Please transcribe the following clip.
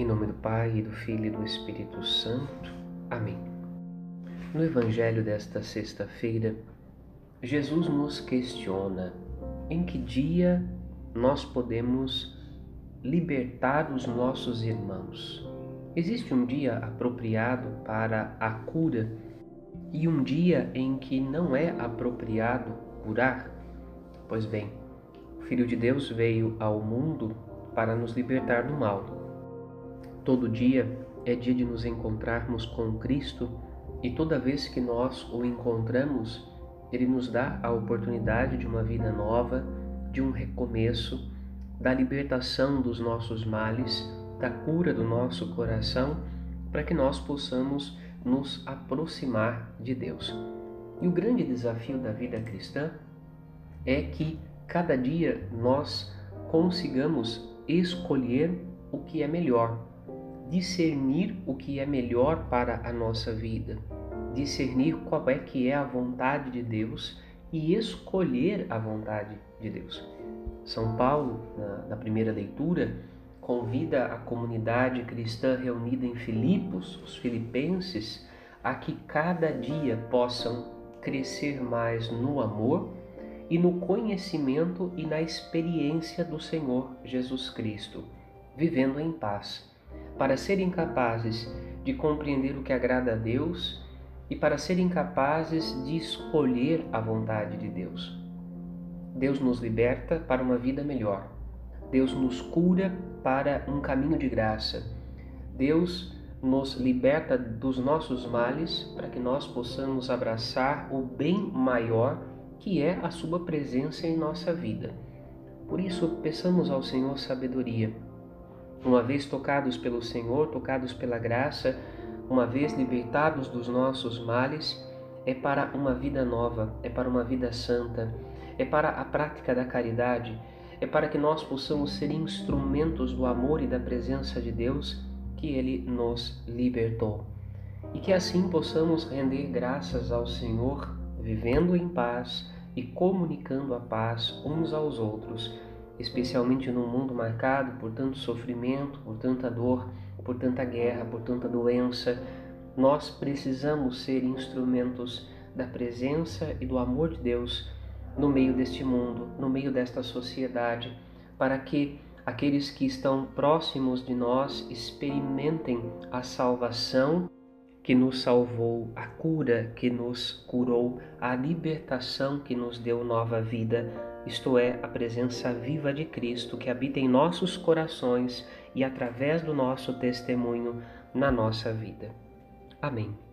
Em nome do Pai, e do Filho e do Espírito Santo. Amém. No Evangelho desta sexta-feira, Jesus nos questiona em que dia nós podemos libertar os nossos irmãos. Existe um dia apropriado para a cura e um dia em que não é apropriado curar? Pois bem, o Filho de Deus veio ao mundo para nos libertar do mal Todo dia é dia de nos encontrarmos com Cristo e toda vez que nós o encontramos, ele nos dá a oportunidade de uma vida nova, de um recomeço, da libertação dos nossos males, da cura do nosso coração, para que nós possamos nos aproximar de Deus. E o grande desafio da vida cristã é que cada dia nós consigamos escolher o que é melhor discernir o que é melhor para a nossa vida, discernir qual é que é a vontade de Deus e escolher a vontade de Deus. São Paulo, na, na primeira leitura, convida a comunidade cristã reunida em Filipos, os filipenses, a que cada dia possam crescer mais no amor e no conhecimento e na experiência do Senhor Jesus Cristo, vivendo em paz para serem capazes de compreender o que agrada a Deus e para serem capazes de escolher a vontade de Deus. Deus nos liberta para uma vida melhor. Deus nos cura para um caminho de graça. Deus nos liberta dos nossos males para que nós possamos abraçar o bem maior que é a Sua presença em nossa vida. Por isso, peçamos ao Senhor sabedoria uma vez tocados pelo Senhor, tocados pela graça, uma vez libertados dos nossos males, é para uma vida nova, é para uma vida santa, é para a prática da caridade, é para que nós possamos ser instrumentos do amor e da presença de Deus que Ele nos libertou. E que assim possamos render graças ao Senhor, vivendo em paz e comunicando a paz uns aos outros especialmente num mundo marcado por tanto sofrimento, por tanta dor, por tanta guerra, por tanta doença, nós precisamos ser instrumentos da presença e do amor de Deus no meio deste mundo, no meio desta sociedade, para que aqueles que estão próximos de nós experimentem a salvação que nos salvou, a cura que nos curou, a libertação que nos deu nova vida isto é, a presença viva de Cristo que habita em nossos corações e através do nosso testemunho na nossa vida. Amém.